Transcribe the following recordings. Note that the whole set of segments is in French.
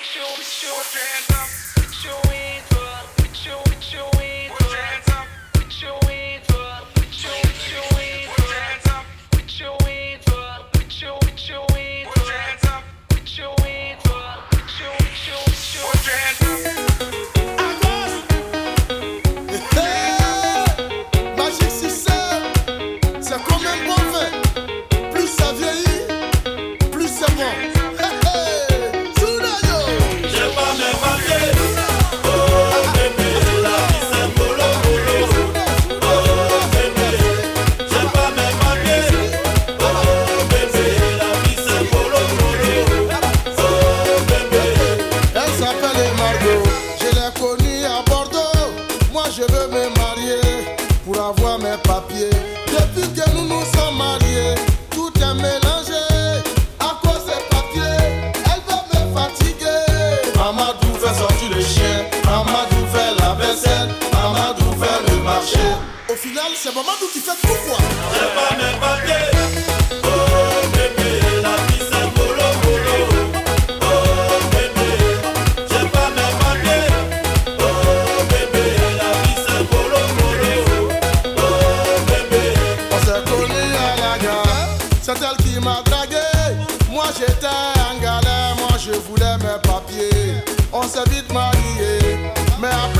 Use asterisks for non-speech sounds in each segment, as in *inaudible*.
Put your, put your hands up, put your hands C'est elle qui m'a dragué. Moi j'étais en galère, moi je voulais mes papiers. On s'est vite mariés, mais après.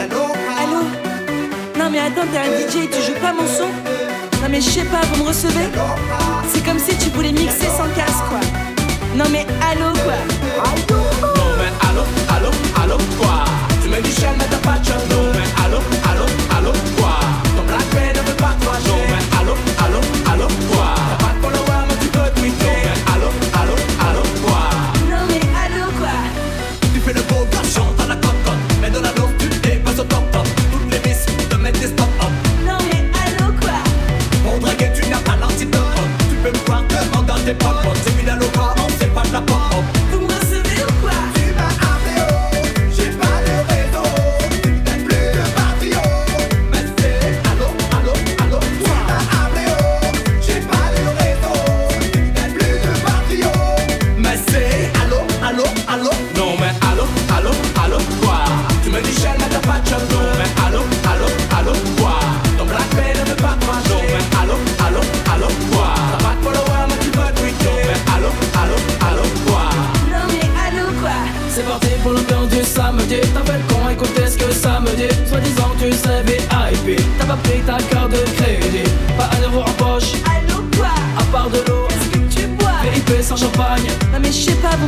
Allô Non mais attends, t'es un DJ et tu joues pas mon son Non mais je sais pas, vous me recevez C'est comme si tu voulais mixer sans casque quoi. Non mais allô quoi. Allô Non mais allô, allô, allô quoi. Tu me dis mais t'as pas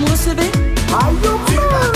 bunu sebebi? Ay?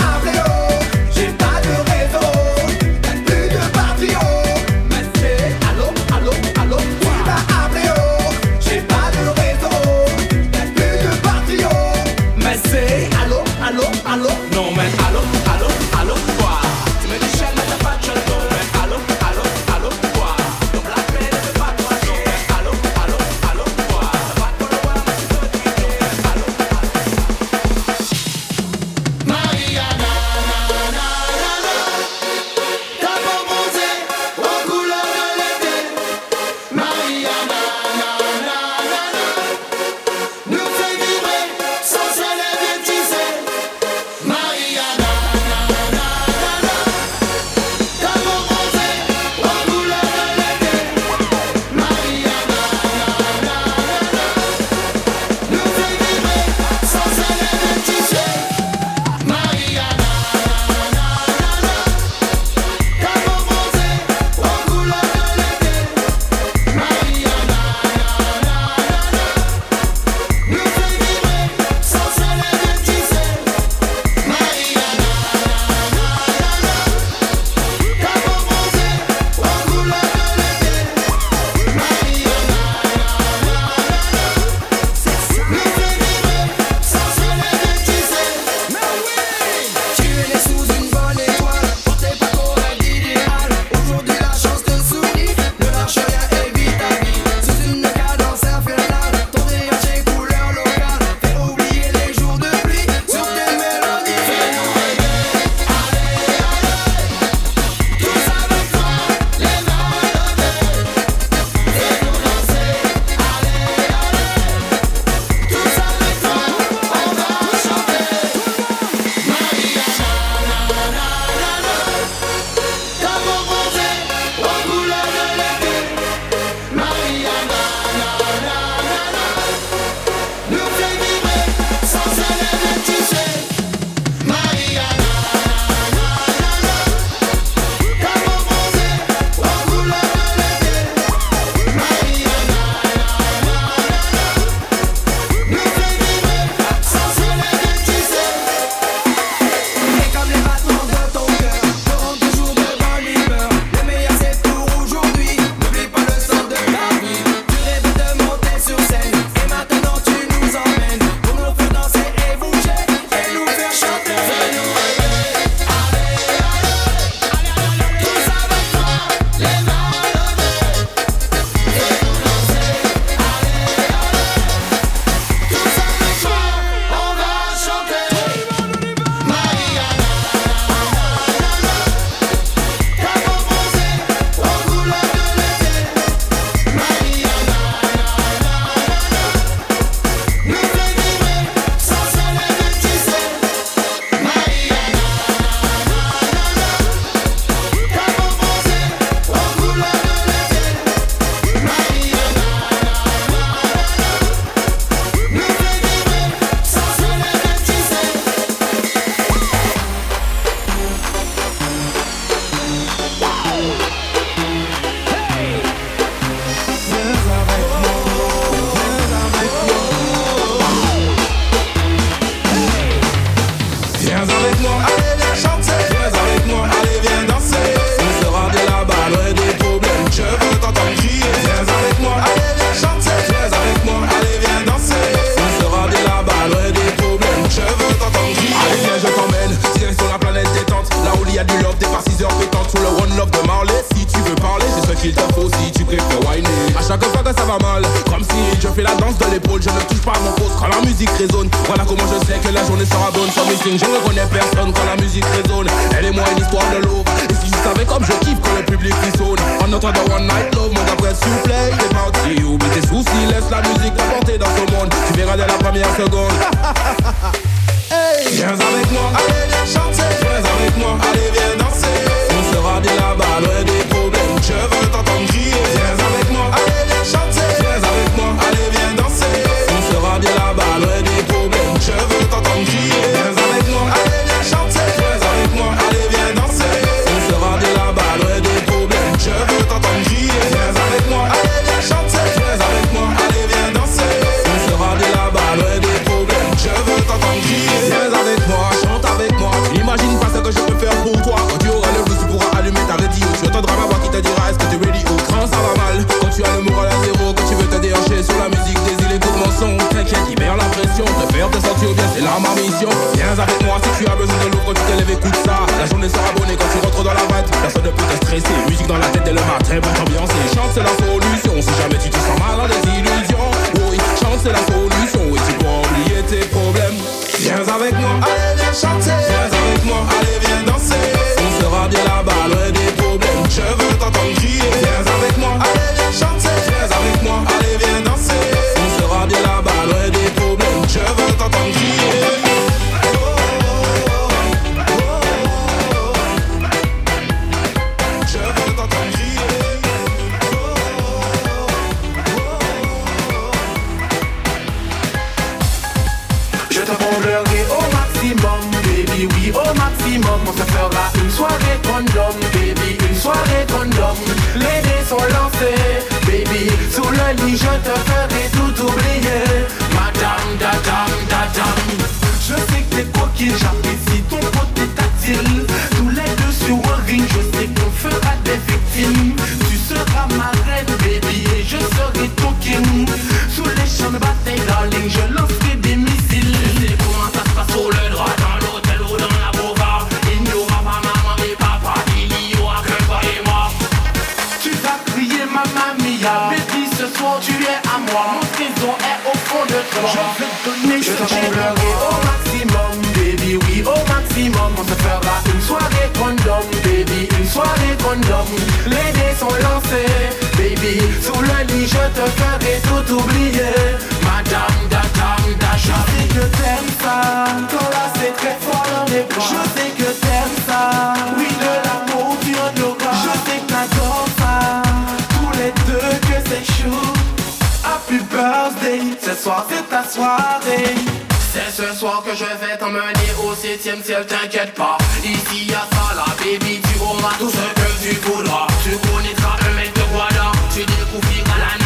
connais personne quand la musique résonne Elle et moi une histoire de love Et si tu savais comme je kiffe quand le public frissonne En entendant One Night Love, mon après s'il vous plaît, il est parti. Oublie tes soucis, laisse la musique t'apporter dans ce monde Tu verras dès la première seconde. *laughs* Viens avec moi, allez viens chanter. Viens avec moi, allez viens danser. On sera bien là-bas, loin des problèmes Je veux t'entendre crier. Viens avec moi si tu as besoin de l'ouvre, tu t'élèves, écoute ça. La journée sera bonne quand tu rentres dans la boîte, personne ne peut te stresser. Musique dans la tête dès le matin, pour t'ambiancer. Chante, c'est la folie. c'est ta soirée. C'est ce soir que je vais t'emmener au septième ciel, t'inquiète pas. Ici y'a ça, la baby, tu auras tout ce que tu voudras. Tu connaîtras un mec de voilà, tu découvriras la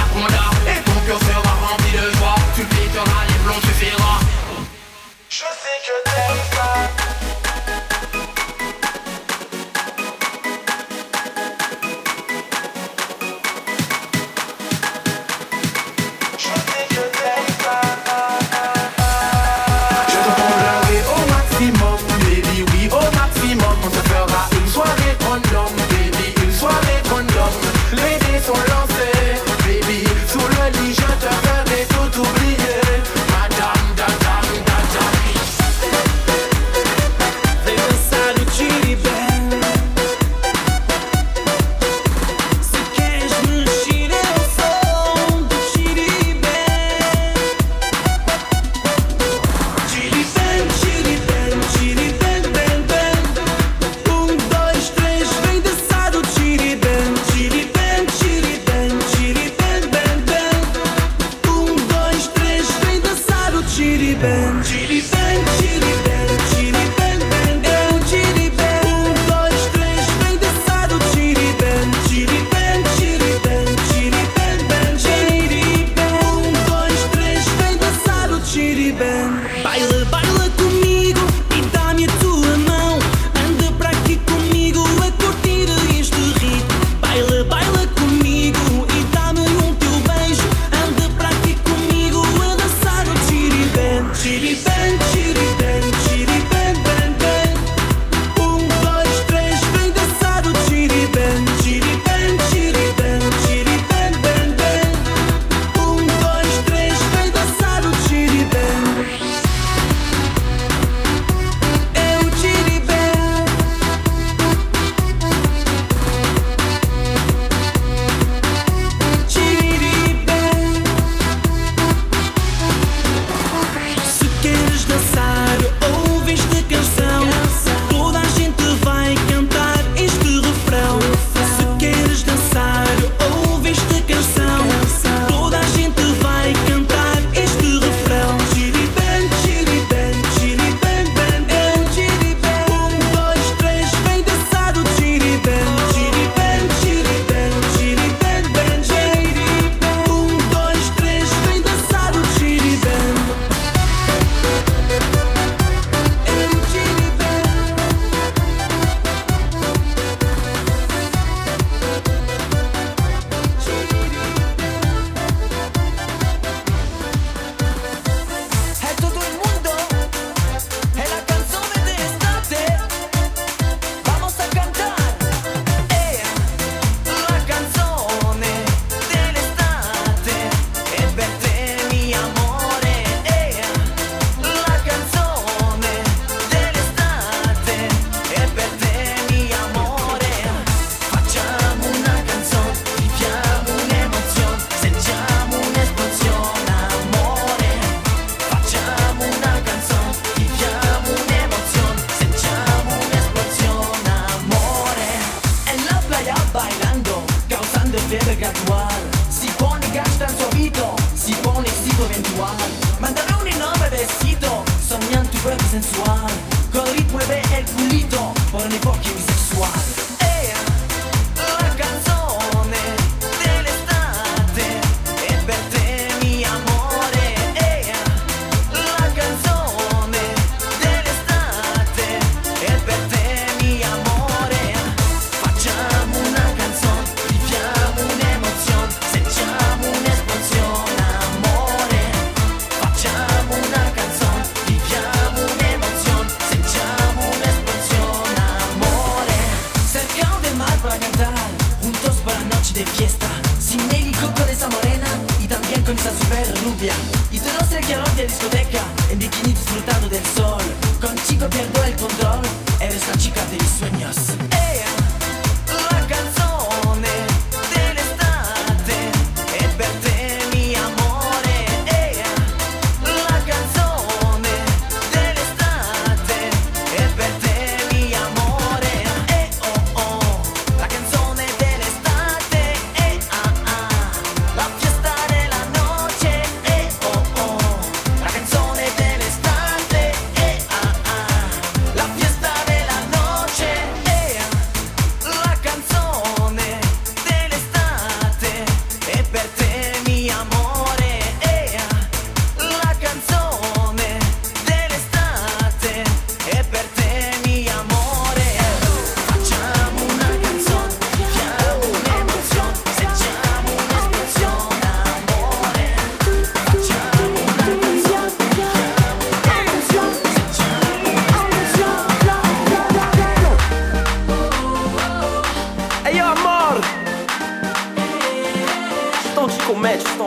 médico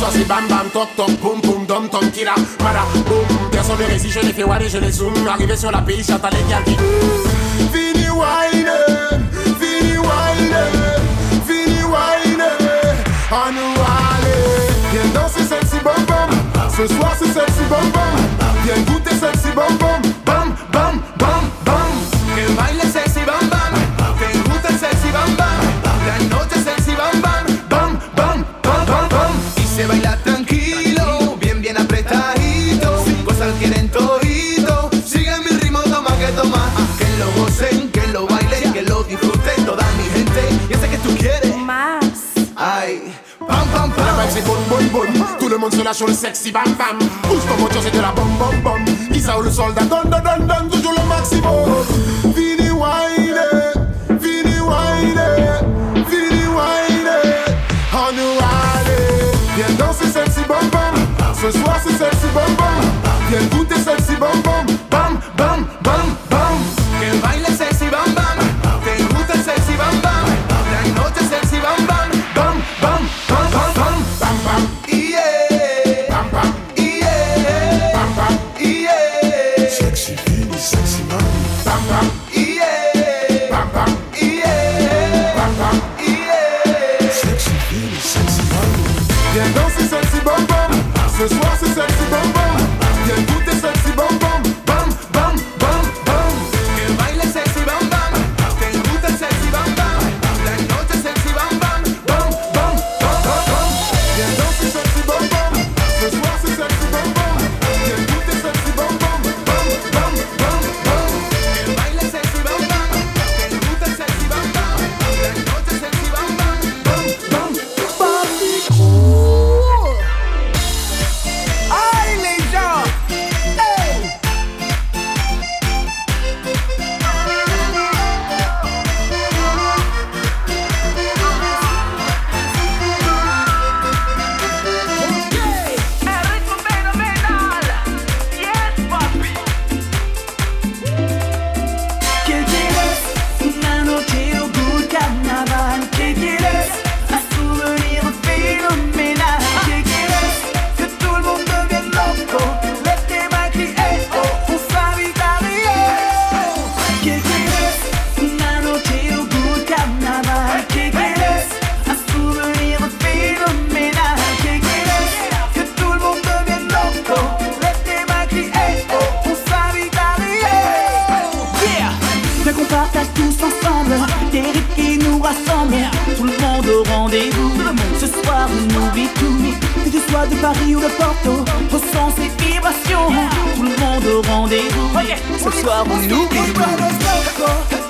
ça bam bam toc toc boum boum dom tom Mada boum. Personne ne résiste je je zoom Arrivé sur la j'entends les gars qui Vini wine Vini wine Vini wine On nous aller. Viens danser sexy bam bam. Ce soir c'est sexy bam bam. Viens goûter sexy bam bam. C'est bon, bon, bon. Tout le monde se lâche sur le sexy bam bam. Pousse comme autre c'est de la bombe, bombe, bombe. Isa ou le soldat, don, don, don, don, toujours le maximum. Vini wine, vini wine, vini wine. On nous allez. Viens danser sexy bam bam. Ce soir c'est sexy bam bam. Viens goûter sexy. Bam, bam, Ce soir c'est sexy bam rendez-vous Ce soir on oublie tout Que tu sois de Paris ou de Porto Ressens ces vibrations. Tout le monde au rendez-vous. Ce soir on oublie. tout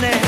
minute.